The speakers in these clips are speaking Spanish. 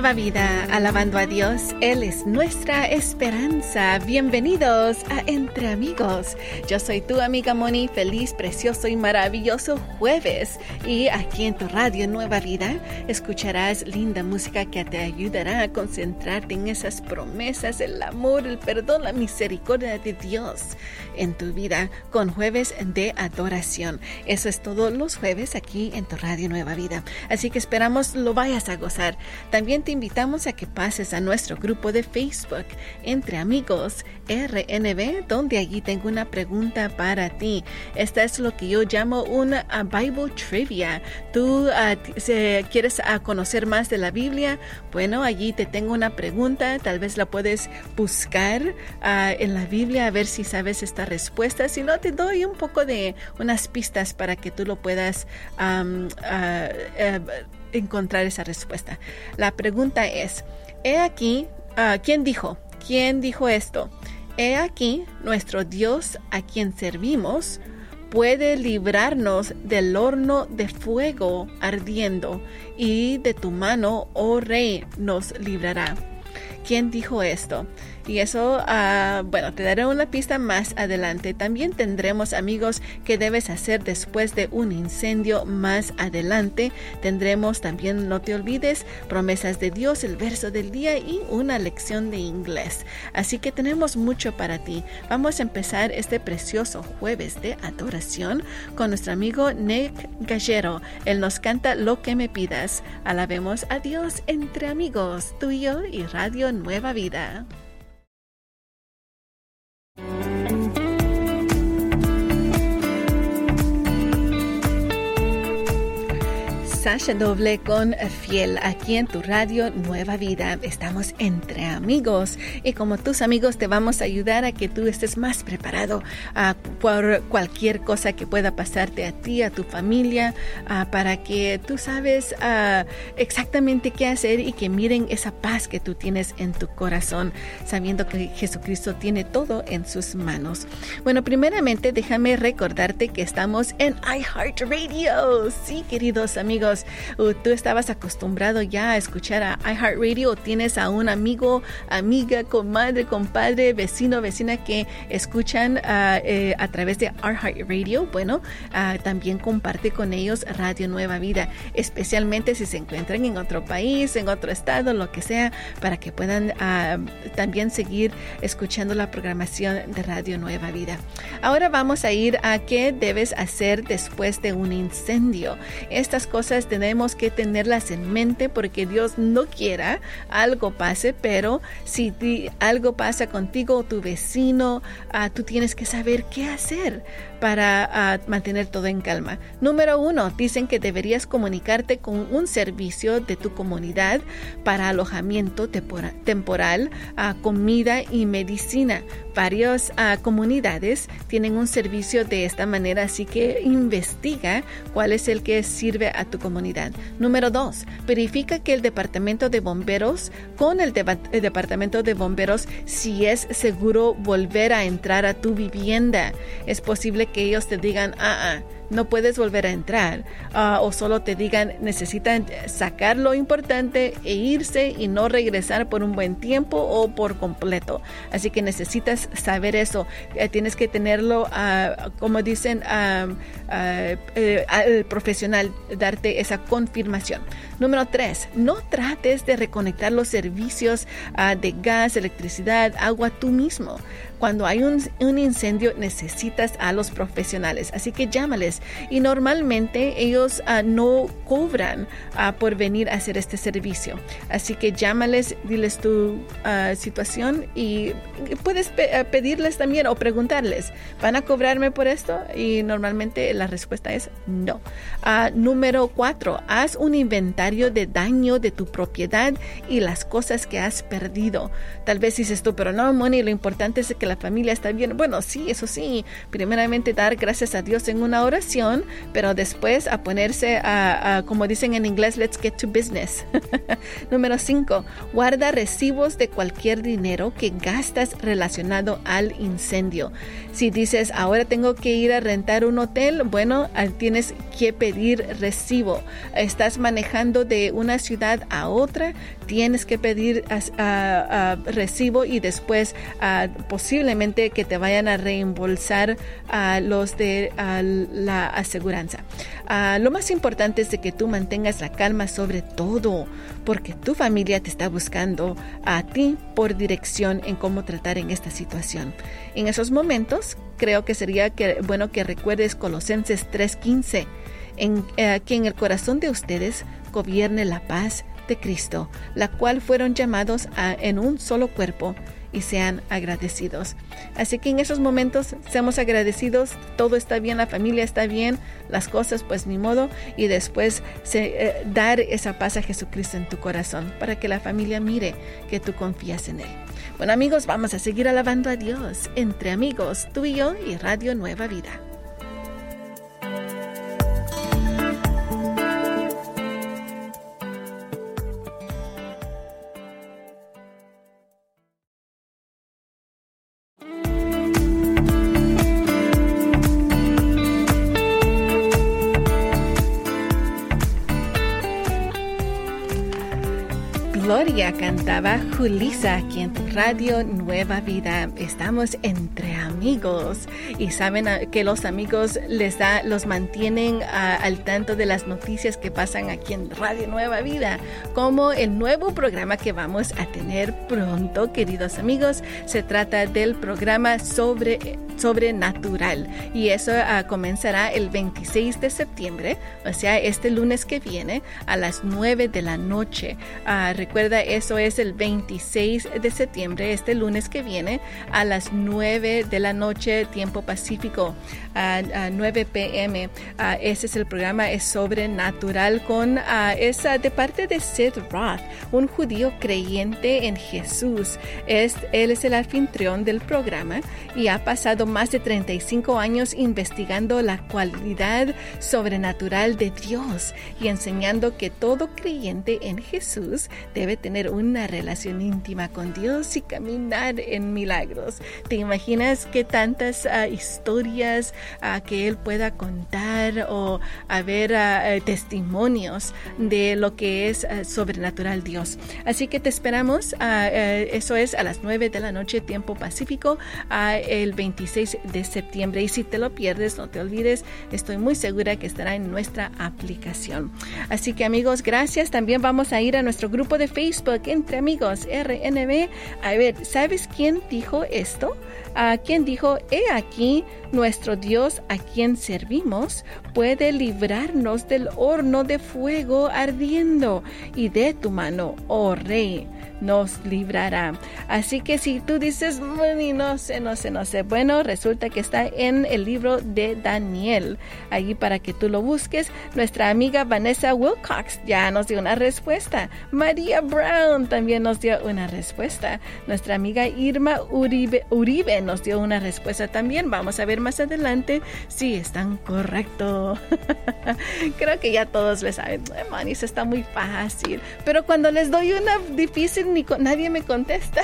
Nueva Vida, alabando a Dios. Él es nuestra esperanza. Bienvenidos a Entre Amigos. Yo soy tu amiga Moni, feliz, precioso y maravilloso jueves. Y aquí en tu Radio Nueva Vida escucharás linda música que te ayudará a concentrarte en esas promesas, el amor, el perdón, la misericordia de Dios en tu vida con jueves de adoración. Eso es todo los jueves aquí en tu Radio Nueva Vida. Así que esperamos lo vayas a gozar. También te invitamos a que pases a nuestro grupo de Facebook Entre Amigos RNB, donde allí tengo una pregunta para ti. Esta es lo que yo llamo una Bible Trivia. ¿Tú ah, quieres ah, conocer más de la Biblia? Bueno, allí te tengo una pregunta. Tal vez la puedes buscar ah, en la Biblia a ver si sabes esta respuesta. Si no, te doy un poco de unas pistas para que tú lo puedas eh, encontrar esa respuesta. La pregunta es, he aquí, ¿quién dijo? ¿Quién dijo esto? He aquí, nuestro Dios a quien servimos puede librarnos del horno de fuego ardiendo, y de tu mano, oh rey, nos librará. ¿Quién dijo esto? Y eso, ah, bueno, te daré una pista más adelante. También tendremos amigos que debes hacer después de un incendio más adelante. Tendremos también, no te olvides, promesas de Dios, el verso del día y una lección de inglés. Así que tenemos mucho para ti. Vamos a empezar este precioso jueves de adoración con nuestro amigo Nick Gallero. Él nos canta Lo que me pidas. Alabemos a Dios entre amigos, tuyo y Radio Nueva Vida. Sasha Doble con Fiel aquí en tu radio Nueva Vida. Estamos entre amigos y como tus amigos te vamos a ayudar a que tú estés más preparado uh, por cualquier cosa que pueda pasarte a ti, a tu familia, uh, para que tú sabes uh, exactamente qué hacer y que miren esa paz que tú tienes en tu corazón, sabiendo que Jesucristo tiene todo en sus manos. Bueno, primeramente déjame recordarte que estamos en iHeartRadio. Sí, queridos amigos tú estabas acostumbrado ya a escuchar a iHeartRadio o tienes a un amigo, amiga, comadre, compadre, vecino, vecina que escuchan ah, eh, a través de iHeartRadio, bueno, ah, también comparte con ellos Radio Nueva Vida, especialmente si se encuentran en otro país, en otro estado, lo que sea, para que puedan ah, también seguir escuchando la programación de Radio Nueva Vida. Ahora vamos a ir a qué debes hacer después de un incendio. Estas cosas tenemos que tenerlas en mente porque Dios no quiera algo pase, pero si algo pasa contigo o tu vecino, uh, tú tienes que saber qué hacer para ah, mantener todo en calma. Número uno, dicen que deberías comunicarte con un servicio de tu comunidad para alojamiento temporal, uh, comida y medicina. Varias comunidades tienen un servicio de esta manera, así que investiga cuál es el que sirve a tu comunidad. Número dos, verifica que el departamento de bomberos, con el, el departamento de bomberos, si es seguro volver a entrar a tu vivienda. Es posible que ellos te digan, ah, ah no puedes volver a entrar ah, o solo te digan necesitan sacar lo importante e irse y no regresar por un buen tiempo o por completo. Así que necesitas saber eso. Eh, tienes que tenerlo, uh, como dicen, uh, el profesional, darte esa confirmación. Número tres, no trates de reconectar los servicios de gas, electricidad, agua tú mismo. Cuando hay un, un incendio necesitas a los profesionales, así que llámales y normalmente ellos uh, no cobran uh, por venir a hacer este servicio. Así que llámales, diles tu uh, situación y puedes pe pedirles también o preguntarles, ¿van a cobrarme por esto? Y normalmente la respuesta es no. número cuatro, haz un inventario de daño de tu propiedad y las cosas que has perdido. Tal vez dices tú, pero no, Moni, lo importante es que la familia está bien. Bueno, sí, eso sí. Primeramente dar gracias a Dios en una oración pero después a ponerse a, como dicen en inglés, let's get to business. Número 5. Guarda recibos de cualquier dinero que gastas relacionado al incendio. Si dices, ahora tengo que ir a rentar un hotel, bueno, ah, tienes que pedir recibo. Estás manejando de una ciudad a otra, tienes que pedir recibo y después posiblemente que te vayan a reembolsar a los de la aseguranza. lo más importante es de que tú mantengas la calma sobre todo, porque tu familia te está buscando a ti por dirección en cómo tratar en esta situación. En esos momentos, creo que sería bueno que recuerdes Colosenses 3:15, en eh, que en el corazón de ustedes gobierne la paz de Cristo, la cual fueron llamados a, en un solo cuerpo y sean agradecidos. Así que en esos momentos seamos agradecidos, todo está bien, la familia está bien, las cosas pues ni modo y después eh, dar esa paz a Jesucristo en tu corazón para que la familia mire que tú confías en Él. Bueno amigos, vamos a seguir alabando a Dios entre amigos, tú y yo y Radio Nueva Vida. Gloria cantaba Julisa aquí en tu radio Nueva Vida. Estamos entre amigos y saben que los amigos les da, los mantienen al tanto de las noticias que pasan aquí en Radio Nueva Vida, como el nuevo programa que vamos a tener pronto, queridos amigos. Se trata del programa sobre sobrenatural y eso ah, comenzará el 26 de septiembre, o sea, este lunes que viene a las 9 de la noche. Uh, Recuerda, eso es el 26 de septiembre, este lunes que viene, a las 9 de la noche, tiempo pacífico, a, 9 pm. ese es el programa, es sobrenatural, con esa de parte de Sid Roth, un judío creyente en Jesús. Es, él es el anfitrión del programa y ha pasado más de 35 años investigando la cualidad sobrenatural de Dios y enseñando que todo creyente en Jesús debe tener una relación íntima con Dios y caminar en milagros. ¿Te imaginas qué tantas ah, historias ah, que Él pueda contar o haber ah, eh, testimonios de lo que es sobrenatural Dios? Así que te esperamos. Eh, eso es a las 9 de la noche, tiempo pacífico, el 26 de septiembre. Y si te lo pierdes, no te olvides, estoy muy segura que estará en nuestra aplicación. Así que amigos, gracias. También vamos a ir a nuestro grupo de Facebook entre amigos RNB. A ver, ¿sabes quién dijo esto? ¿A quién dijo, he aquí, nuestro Dios a quien servimos puede librarnos del horno de fuego ardiendo y de tu mano, oh rey nos librará. Así que si tú dices, no sé, no sé, no sé, bueno, resulta que está en el libro de Daniel, allí para que tú lo busques. Nuestra amiga Vanessa Wilcox ya nos dio una respuesta. María Brown también nos dio una respuesta. Nuestra amiga Irma Uribe, Uribe nos dio una respuesta también. Vamos a ver más adelante si están correctos. Creo que ya todos le saben, Manis está muy fácil. Pero cuando les doy una difícil ni nadie me contesta.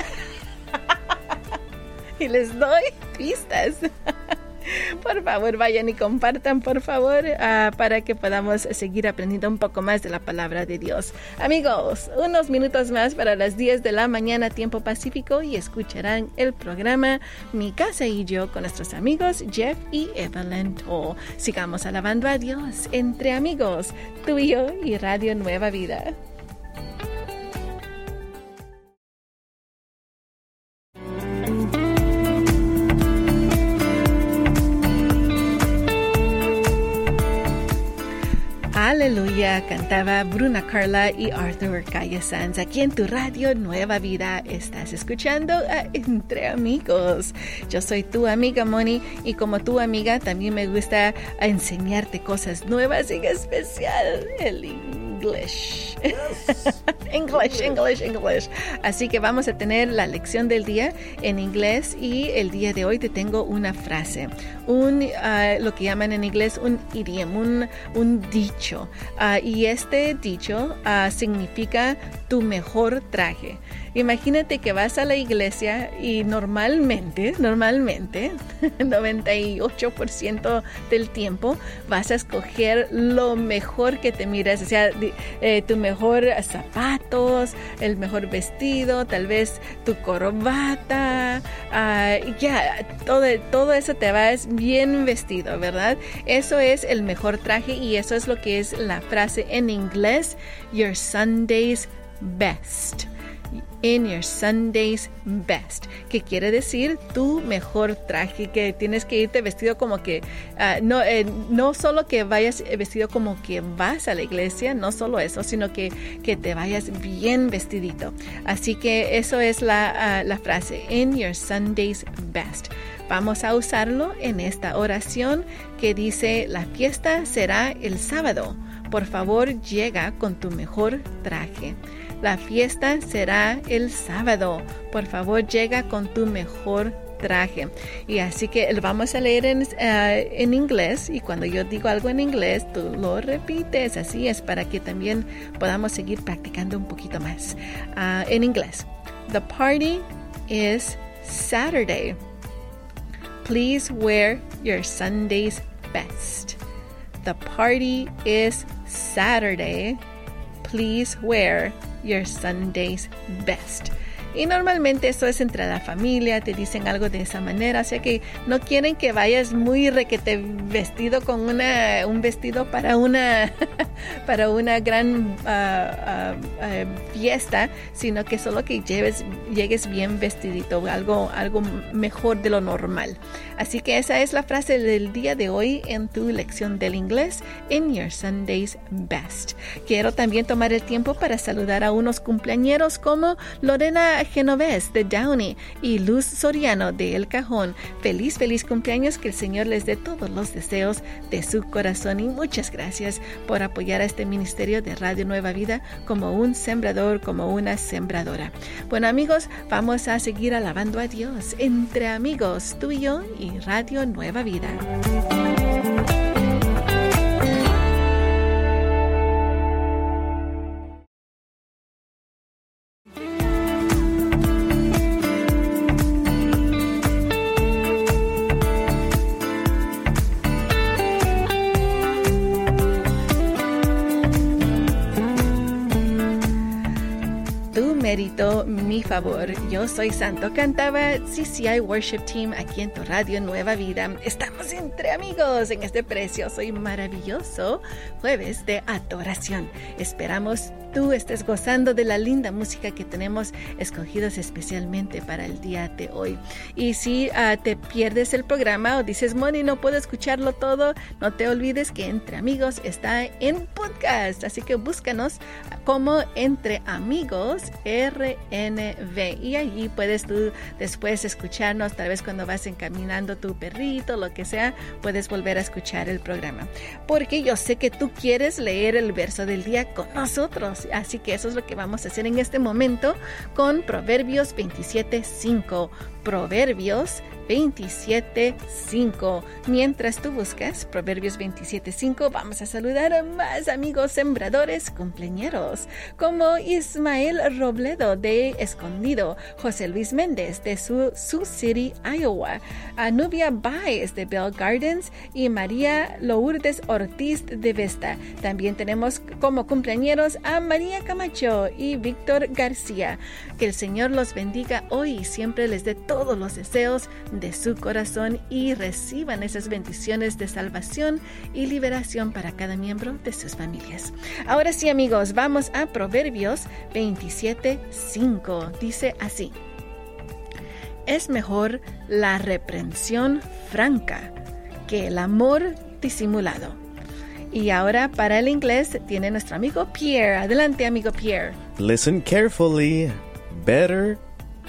y les doy pistas. Por favor, vayan y compartan, por favor, ah, para que podamos seguir aprendiendo un poco más de la palabra de Dios. Amigos, unos minutos más para las 10 de la mañana, tiempo pacífico, y escucharán el programa Mi casa y yo con nuestros amigos Jeff y Evelyn Toll. Sigamos alabando a Dios entre amigos, tú y yo y Radio Nueva Vida. Cantaba Bruna Carla y Arthur Calle Sanz aquí en tu radio Nueva Vida. Estás escuchando a Entre Amigos. Yo soy tu amiga Moni y como tu amiga también me gusta enseñarte cosas nuevas, en especial el English. English, English, English. Así que vamos a tener la lección del día en inglés y el día de hoy te tengo una frase, un ah, lo que llaman en inglés un idiom, un, un dicho. Ah, y este dicho ah, significa tu mejor traje. Imagínate que vas a la iglesia y normalmente, normalmente, 98% del tiempo vas a escoger lo mejor que te miras, o sea, eh, tu mejor el mejor vestido, tal vez tu corbata, ah, ya, todo, todo eso te vas bien vestido, ¿verdad? Eso es el mejor traje y eso es lo que es la frase en inglés, your Sunday's best in your Sunday's best, que quiere decir tu mejor traje, que tienes que irte vestido como que, ah, no, eh, no solo que vayas vestido como que vas a la iglesia, no solo eso, sino que, que te vayas bien vestidito. Así que eso es la, ah, la frase, in your Sunday's best. Vamos a usarlo en esta oración que dice, la fiesta será el sábado. Por favor, llega con tu mejor traje. La fiesta será el sábado. Por favor, llega con tu mejor traje. Y así que lo vamos a leer en, eh, en, inglés y cuando yo digo algo en inglés, tú lo repites. Así es para que también podamos seguir practicando un poquito más. Uh, en inglés, the party is Saturday. Please wear your Sunday's best. The party is Saturday. Please wear your Sunday's best. Y normalmente eso es entre la familia, te dicen algo de esa manera, o sea que no quieren que vayas muy requete vestido con una, un vestido para una, para una gran ah, ah, ah, fiesta, sino que solo que lleves, llegues bien vestidito, algo, algo mejor de lo normal. Así que esa es la frase del día de hoy en tu lección del inglés, in your Sunday's best. Quiero también tomar el tiempo para saludar a unos cumpleañeros como Lorena Genovés de Downey y Luz Soriano de El Cajón. Feliz, feliz cumpleaños, que el Señor les dé todos los deseos de su corazón y muchas gracias por apoyar a este ministerio de Radio Nueva Vida como un sembrador, como una sembradora. Bueno amigos, vamos a seguir alabando a Dios entre amigos, tú y yo y Radio Nueva Vida. Favor. Yo soy Santo. Cantaba CCI Worship Team aquí en tu radio Nueva Vida. Estamos entre amigos en este precioso y maravilloso jueves de adoración. Esperamos tú estés gozando de la linda música que tenemos escogidos especialmente para el día de hoy. Y si ah, te pierdes el programa o dices, Moni, no puedo escucharlo todo, no te olvides que Entre Amigos está en podcast. Así que búscanos como Entre Amigos RNV. Y allí puedes tú después escucharnos, tal vez cuando vas encaminando tu perrito, lo que sea, puedes volver a escuchar el programa. Porque yo sé que tú quieres leer el verso del día con nosotros. Así que eso es lo que vamos a hacer en este momento con Proverbios 27.5. Proverbios 27.5. Mientras tú buscas Proverbios 27.5, vamos a saludar a más amigos sembradores cumpleañeros, como Ismael Robledo de Escondido, José Luis Méndez de Sioux City, Iowa, Anubia Baez de Bell Gardens y María Lourdes Ortiz de Vesta. También tenemos como cumpleañeros a María Camacho y Víctor García. Que el Señor los bendiga hoy y siempre les dé todos los deseos de su corazón y reciban esas bendiciones de salvación y liberación para cada miembro de sus familias. Ahora sí amigos, vamos a Proverbios 27.5. Dice así. Es mejor la reprensión franca que el amor disimulado. Y ahora para el inglés tiene nuestro amigo Pierre. Adelante amigo Pierre. Listen carefully. Better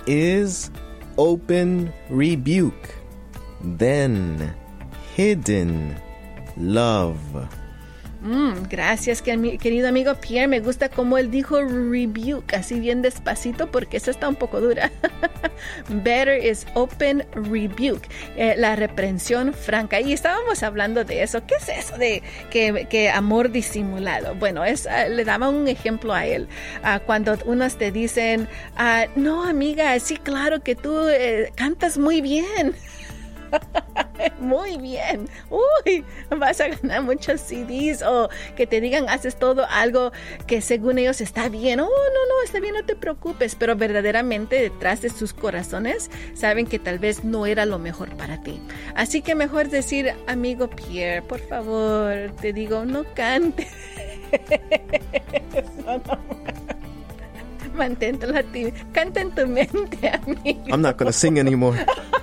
is open rebuke, than hidden love. Mm, gracias, querido amigo Pierre. Me gusta cómo él dijo rebuke, así bien despacito, porque esa está un poco dura. Better is open rebuke, eh, la reprensión franca. Y estábamos hablando de eso. ¿Qué es eso de que, amor disimulado? Bueno, es, ah, le daba un ejemplo a él. Cuando unos te dicen, ah, no, amiga, sí, claro que tú eh, cantas muy bien. Muy bien. Uy, vas a ganar muchos CDs o que te digan haces todo algo que según ellos está bien. Oh, no, no, está bien, no te preocupes. Pero verdaderamente detrás de sus corazones saben que tal vez no era lo mejor para ti. Así que mejor decir, amigo Pierre, por favor, te digo, no cante. no, no. Mantente Canta en tu mente, amigo. I'm not gonna sing anymore.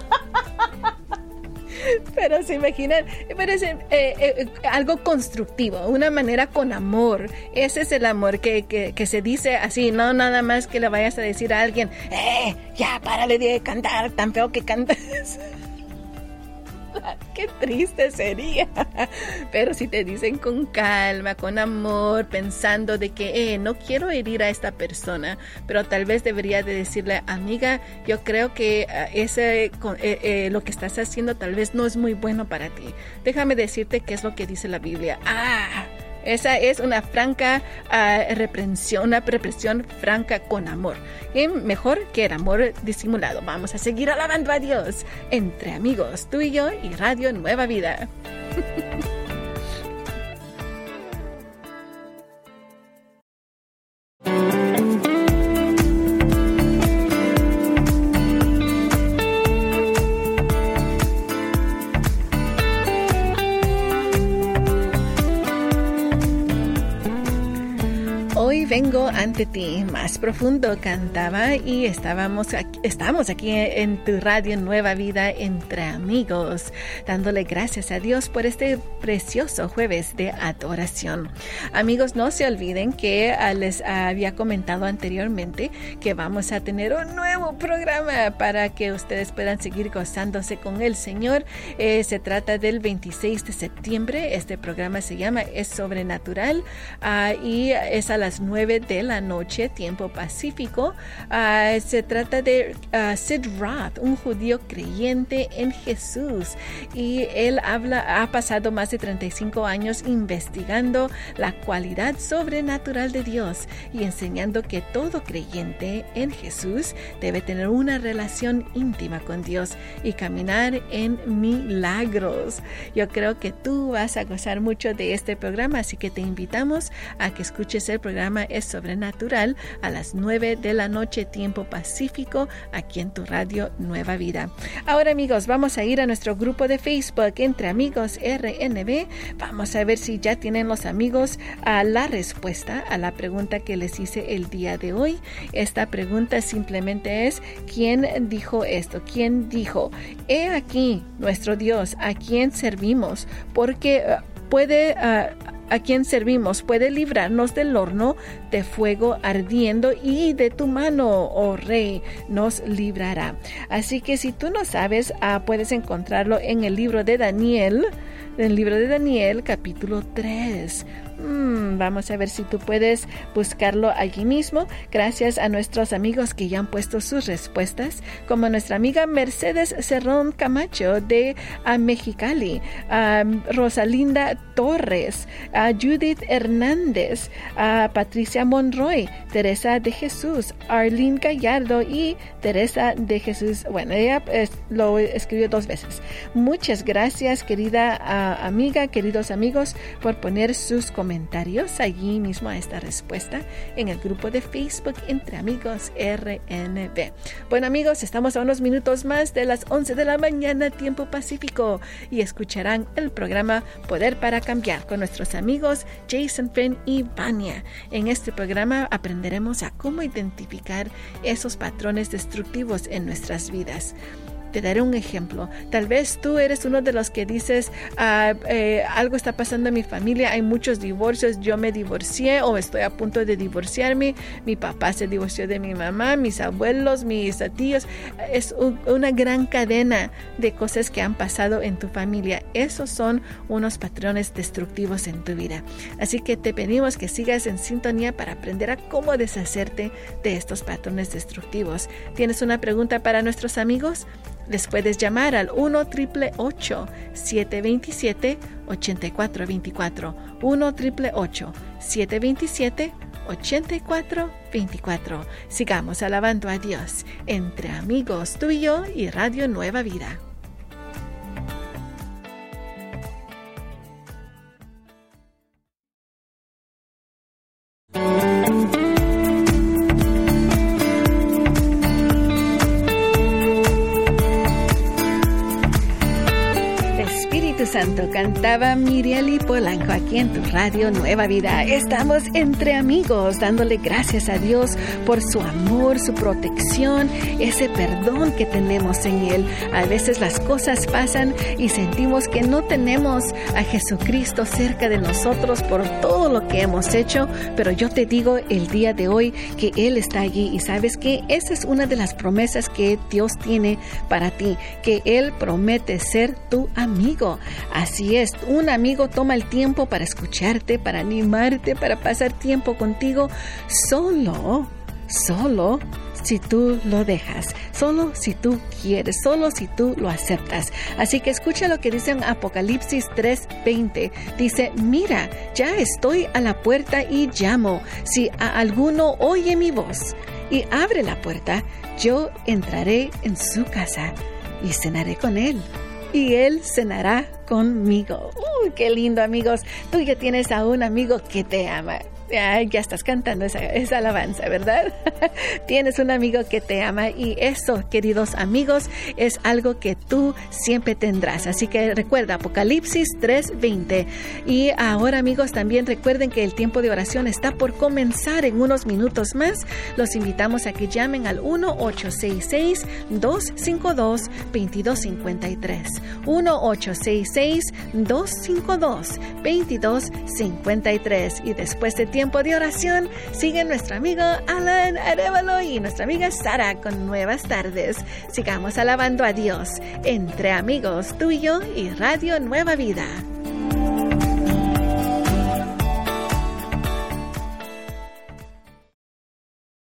Pero se imaginan, parece eh, eh, algo constructivo, una manera con amor. Ese es el amor que, que, que, se dice así, no nada más que le vayas a decir a alguien, eh, ya párale de cantar tan feo que cantas. Qué triste sería. Pero si te dicen con calma, con amor, pensando de que eh, no quiero herir a esta persona, pero tal vez debería de decirle, amiga, yo creo que ah, ese, eh, eh, lo que estás haciendo tal vez no es muy bueno para ti. Déjame decirte qué es lo que dice la Biblia. Ah, esa es una franca uh, reprensión, una represión franca con amor. Y mejor que el amor disimulado. Vamos a seguir alabando a Dios entre amigos, tú y yo y Radio Nueva Vida. vengo ante ti más profundo, cantaba y estábamos aquí, estamos aquí en tu radio Nueva Vida entre amigos, dándole gracias a Dios por este precioso jueves de adoración. Amigos, no se olviden que ah, les había comentado anteriormente que vamos a tener un nuevo programa para que ustedes puedan seguir gozándose con el Señor. Eh, se trata del 26 de septiembre. Este programa se llama Es Sobrenatural ah, y es a las 9 de la noche, tiempo pacífico. Ah, se trata de uh, Sid Roth, un judío creyente en Jesús. Y él habla, ha pasado más de 35 años investigando la cualidad sobrenatural de Dios y enseñando que todo creyente en Jesús debe tener una relación íntima con Dios y caminar en milagros. Yo creo que tú vas a gozar mucho de este programa, así que te invitamos a que escuches el programa es sobrenatural a las 9 de la noche tiempo pacífico aquí en tu radio Nueva Vida. Ahora amigos, vamos a ir a nuestro grupo de Facebook entre amigos RNB. Vamos a ver si ya tienen los amigos a la respuesta a la pregunta que les hice el día de hoy. Esta pregunta simplemente es ¿quién dijo esto? ¿Quién dijo? He aquí nuestro Dios, a quien servimos, porque uh, puede uh, a quien servimos puede librarnos del horno de fuego ardiendo y de tu mano, oh rey, nos librará. Así que si tú no sabes, ah, puedes encontrarlo en el libro de Daniel, en el libro de Daniel capítulo 3. Mm, vamos a ver si tú puedes buscarlo allí mismo. Gracias a nuestros amigos que ya han puesto sus respuestas, como nuestra amiga Mercedes Cerrón Camacho de Mexicali, Rosalinda Torres, a Judith Hernández, Patricia Monroy, Teresa de Jesús, Arlene Gallardo y Teresa de Jesús. Bueno, ella lo escribió dos veces. Muchas gracias, querida amiga, queridos amigos, por poner sus comentarios comentarios allí mismo a esta respuesta en el grupo de Facebook Entre Amigos RNB. Bueno amigos, estamos a unos minutos más de las 11 de la mañana tiempo pacífico y escucharán el programa Poder para Cambiar con nuestros amigos Jason Finn y Vania. En este programa aprenderemos a cómo identificar esos patrones destructivos en nuestras vidas Te daré un ejemplo. Tal vez tú eres uno de los que dices, ah, eh, algo está pasando en mi familia, hay muchos divorcios, yo me divorcié o estoy a punto de divorciarme, mi papá se divorció de mi mamá, mis abuelos, mis tíos. Es una gran cadena de cosas que han pasado en tu familia. Esos son unos patrones destructivos en tu vida. Así que te pedimos que sigas en sintonía para aprender a cómo deshacerte de estos patrones destructivos. ¿Tienes una pregunta para nuestros amigos? Les puedes llamar al 1 727 8424 1 727 8424 Sigamos alabando a Dios entre amigos tú y y Radio Nueva Vida. Cantaba Mirieli Polanco aquí en tu radio Nueva Vida. Estamos entre amigos dándole gracias a Dios por su amor, su protección, ese perdón que tenemos en Él. A veces las cosas pasan y sentimos que no tenemos a Jesucristo cerca de nosotros por todo lo que hemos hecho, pero yo te digo el día de hoy que Él está allí y sabes que esa es una de las promesas que Dios tiene para ti, que Él promete ser tu amigo. Así es, un amigo toma el tiempo para escucharte, para animarte, para pasar tiempo contigo solo, solo si tú lo dejas, solo si tú quieres, solo si tú lo aceptas. Así que escucha lo que dice en Apocalipsis 3:20. Dice, mira, ya estoy a la puerta y llamo. Si a alguno oye mi voz y abre la puerta, yo entraré en su casa y cenaré con él y Él cenará conmigo. Uy, qué lindo amigos. Tú ya tienes a un amigo que te ama ya estás cantando esa, alabanza, ¿verdad? Tienes un amigo que te ama y eso, queridos amigos, es algo que tú siempre tendrás. Así que recuerda Apocalipsis 3:20. Y ahora, amigos, también recuerden que el tiempo de oración está por comenzar en unos minutos más. Los invitamos a que llamen al 1-866-252-2253. 1-866-252-2253. Y después de tiempo de oración sigue nuestro amigo Alan Arevalo y nuestra amiga Sara con nuevas tardes. Sigamos alabando a Dios entre amigos, tú y yo y Radio Nueva Vida.